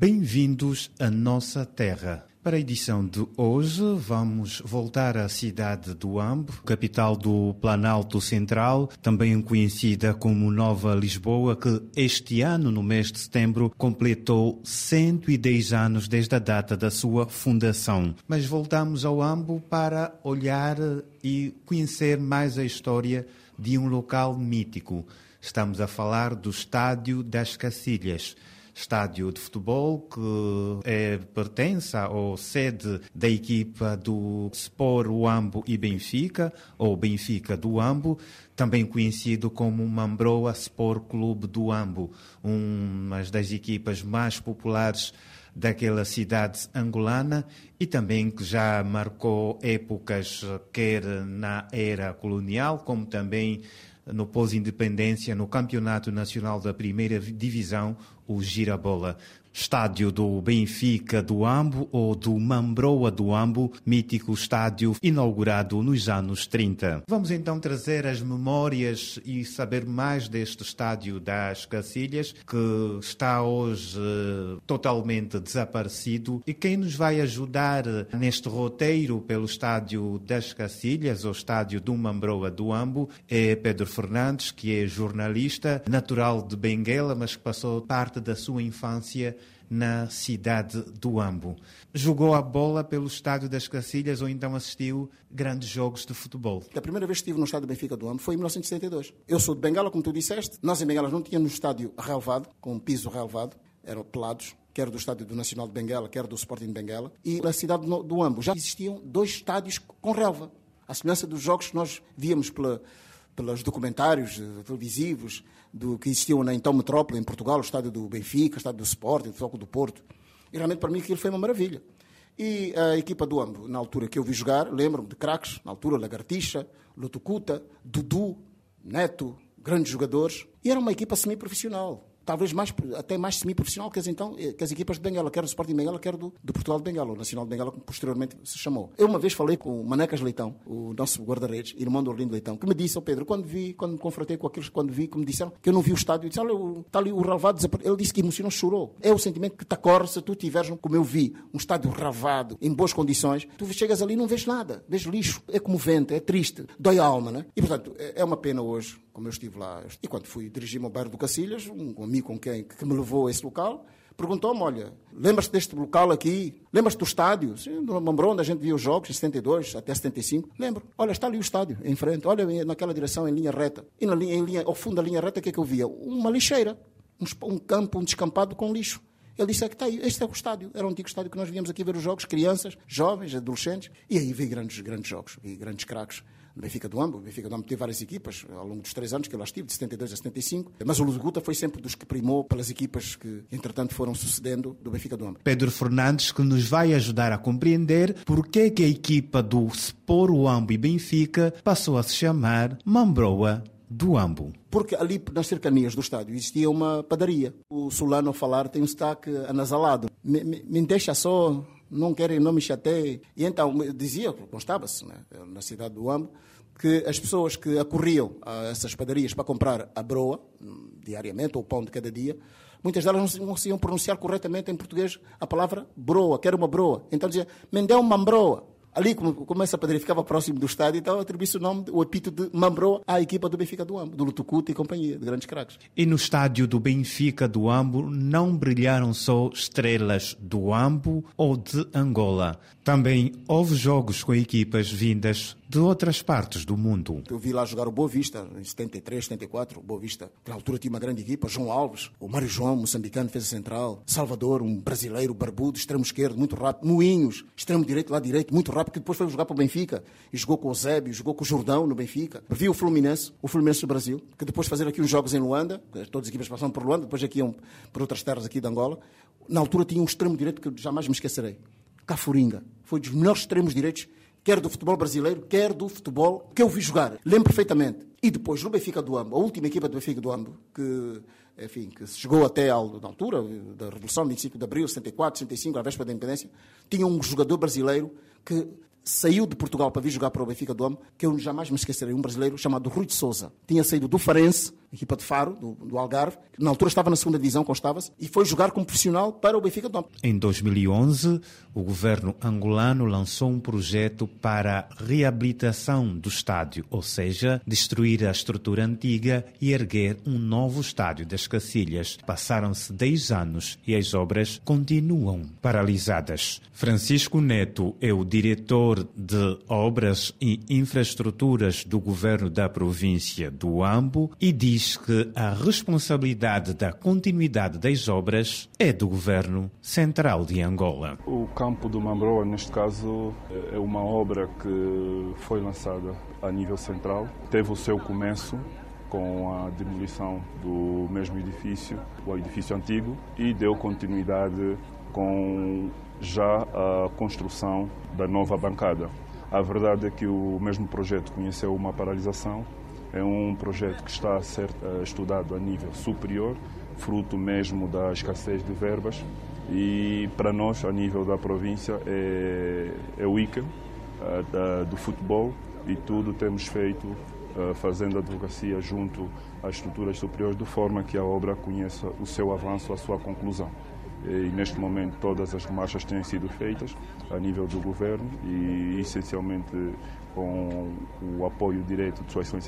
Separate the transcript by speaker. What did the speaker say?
Speaker 1: Bem-vindos à nossa terra. Para a edição de hoje, vamos voltar à cidade do Ambo, capital do Planalto Central, também conhecida como Nova Lisboa, que este ano, no mês de setembro, completou 110 anos desde a data da sua fundação. Mas voltamos ao Ambo para olhar e conhecer mais a história de um local mítico. Estamos a falar do Estádio das Cacilhas estádio de futebol que é, pertence ou sede da equipa do Sport Uambo e Benfica, ou Benfica do Ambo, também conhecido como Mambroa Sport Clube do Ambo, uma das equipas mais populares daquela cidade angolana e também que já marcou épocas quer na era colonial como também no pós-independência no Campeonato Nacional da Primeira Divisão, o Girabola estádio do Benfica do Ambo ou do Mambroa do Ambo, mítico estádio inaugurado nos anos 30. Vamos então trazer as memórias e saber mais deste estádio das Cacilhas, que está hoje eh, totalmente desaparecido. E quem nos vai ajudar neste roteiro pelo estádio das Cacilhas, ou estádio do Mambroa do Ambo, é Pedro Fernandes, que é jornalista, natural de Benguela, mas que passou parte da sua infância na cidade do Ambo. Jogou a bola pelo estádio das Cacilhas ou então assistiu grandes jogos de futebol?
Speaker 2: A primeira vez que estive no estádio Benfica do Ambo foi em 1972. Eu sou de Bengala, como tu disseste. Nós em Bengala não tínhamos estádio relevado, com piso relevado, eram pelados quer do estádio do Nacional de Benguela, quer do Sporting de Benguela, e na cidade do Ambo já existiam dois estádios com relva. A semelhança dos jogos que nós víamos pela, pelos documentários eh, televisivos do que existiam na então metrópole em Portugal, o estádio do Benfica, o estádio do Sporting, o Foco do Porto. E realmente para mim aquilo foi uma maravilha. E a equipa do Ambo, na altura que eu vi jogar, lembro-me de craques, na altura Lagartixa, Lutucuta, Dudu, Neto, grandes jogadores. E era uma equipa semi-profissional talvez mais, até mais semi-profissional que as, então, eh, que as equipas de Benguela, quer do Sporting de Benguela, quer do, do Portugal de Benguela, o Nacional de Benguela, como posteriormente se chamou. Eu uma vez falei com o Manecas Leitão, o nosso guarda-redes, irmão do Orlindo Leitão, que me disse, oh Pedro, quando vi, quando me confrontei com aqueles, quando vi, que me disseram que eu não vi o estádio, disse, olha, está ali o relvado, ele disse que emocionou, chorou. É o sentimento que te corre se tu tiveres, como eu vi, um estádio ravado, em boas condições, tu chegas ali e não vês nada, vês lixo, é comovente, é triste, dói a alma, né? E portanto, é, é uma pena hoje como eu estive lá. E quando fui dirigir-me ao bairro do Cacilhas, um amigo com quem que me levou a esse local, perguntou-me, olha, lembras-te deste local aqui? Lembras-te do estádio? Sim, no Mambrão, onde a gente via os jogos, em 72 até 75. Lembro. Olha, está ali o estádio, em frente. Olha naquela direção, em linha reta. E na linha, em linha, ao fundo da linha reta, o que é que eu via? Uma lixeira. Um, um campo, um descampado com lixo. Ele disse, é que está aí, este é o estádio. Era o antigo estádio que nós víamos aqui ver os jogos, crianças, jovens, adolescentes. E aí vi grandes, grandes jogos, vi grandes craques. Benfica do Ambo. O Benfica do Ambo teve várias equipas ao longo dos três anos que eu lá estive, de 72 a 75. Mas o Luguta foi sempre dos que primou pelas equipas que, entretanto, foram sucedendo do Benfica do Ambo.
Speaker 1: Pedro Fernandes, que nos vai ajudar a compreender por que, que a equipa do Spor Ambo e Benfica passou a se chamar Mambroa do Ambo.
Speaker 2: Porque ali nas cercanias do estádio existia uma padaria. O Solano a falar tem um sotaque anasalado. Me, me, me deixa só não querem, não me chateiem. E então dizia, constava-se né, na cidade do Ambo, que as pessoas que acorriam a essas padarias para comprar a broa, diariamente, ou o pão de cada dia, muitas delas não conseguiam pronunciar corretamente em português a palavra broa, quero uma broa. Então dizia, me dê uma broa. Ali, como, essa padaria ficava próximo do estádio, então atribuí-se o nome, o epíteto de Mambroa à equipa do Benfica do Ambo, do Lutucuta e companhia, de grandes craques.
Speaker 1: E no estádio do Benfica do Ambo não brilharam só estrelas do Ambo ou de Angola. Também houve jogos com equipas vindas de outras partes do mundo.
Speaker 2: Eu vi lá jogar o Boa Vista, em 73, 74, o Boa Vista, que na altura tinha uma grande equipa, João Alves, o Mário João, moçambicano, fez a central, Salvador, um brasileiro barbudo, extremo esquerdo, muito rápido, Moinhos, extremo direito, lá direito, muito rápido, que depois foi jogar para o Benfica, e jogou com o Zébio, jogou com o Jordão no Benfica. Vi o Fluminense, o Fluminense do Brasil, que depois fazer aqui uns jogos em Luanda, todas as equipas passaram por Luanda, depois aqui iam por outras terras aqui de Angola. Na altura tinha um extremo direito que eu jamais me esquecerei. Cafuringa. Foi dos melhores extremos direitos quer do futebol brasileiro, quer do futebol que eu vi jogar. Lembro perfeitamente. E depois, no Benfica do Ambo, a última equipa do Benfica do Ambo, que, enfim, que chegou até à altura da Revolução, 25 de Abril, 64, 65, à véspera da independência, tinha um jogador brasileiro que saiu de Portugal para vir jogar para o Benfica do Ambo, que eu jamais me esquecerei, um brasileiro chamado Rui de Souza. Tinha saído do Farense equipa de Faro, do, do Algarve, que na altura estava na segunda divisão, constava-se, e foi jogar como profissional para o Benfica de Dom.
Speaker 1: Em 2011, o governo angolano lançou um projeto para a reabilitação do estádio, ou seja, destruir a estrutura antiga e erguer um novo estádio das Cacilhas. Passaram-se 10 anos e as obras continuam paralisadas. Francisco Neto é o diretor de obras e infraestruturas do governo da província do Ambo e diz que a responsabilidade da continuidade das obras é do governo central de Angola.
Speaker 3: O campo do Mambroa, neste caso, é uma obra que foi lançada a nível central, teve o seu começo com a demolição do mesmo edifício, o edifício antigo, e deu continuidade com já a construção da nova bancada. A verdade é que o mesmo projeto conheceu uma paralisação. É um projeto que está a ser uh, estudado a nível superior, fruto mesmo da escassez de verbas. E para nós, a nível da província, é, é o ícone uh, do futebol e tudo temos feito uh, fazendo advocacia junto às estruturas superiores, de forma que a obra conheça o seu avanço, a sua conclusão e neste momento todas as marchas têm sido feitas a nível do governo e essencialmente com o apoio direto de Sua Excelência